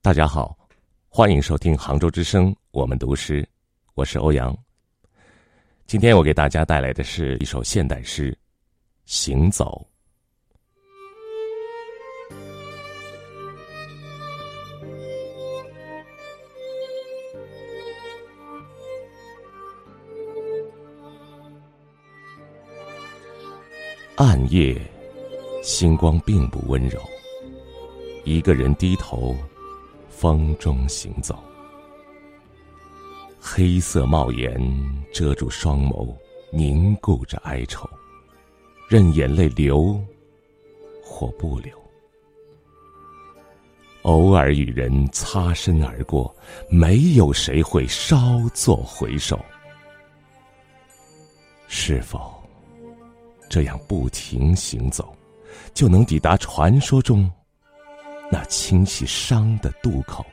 大家好，欢迎收听杭州之声，我们读诗，我是欧阳。今天我给大家带来的是一首现代诗《行走》。暗夜，星光并不温柔，一个人低头。风中行走，黑色帽檐遮住双眸，凝固着哀愁，任眼泪流或不流。偶尔与人擦身而过，没有谁会稍作回首。是否这样不停行走，就能抵达传说中？那清洗伤的渡口。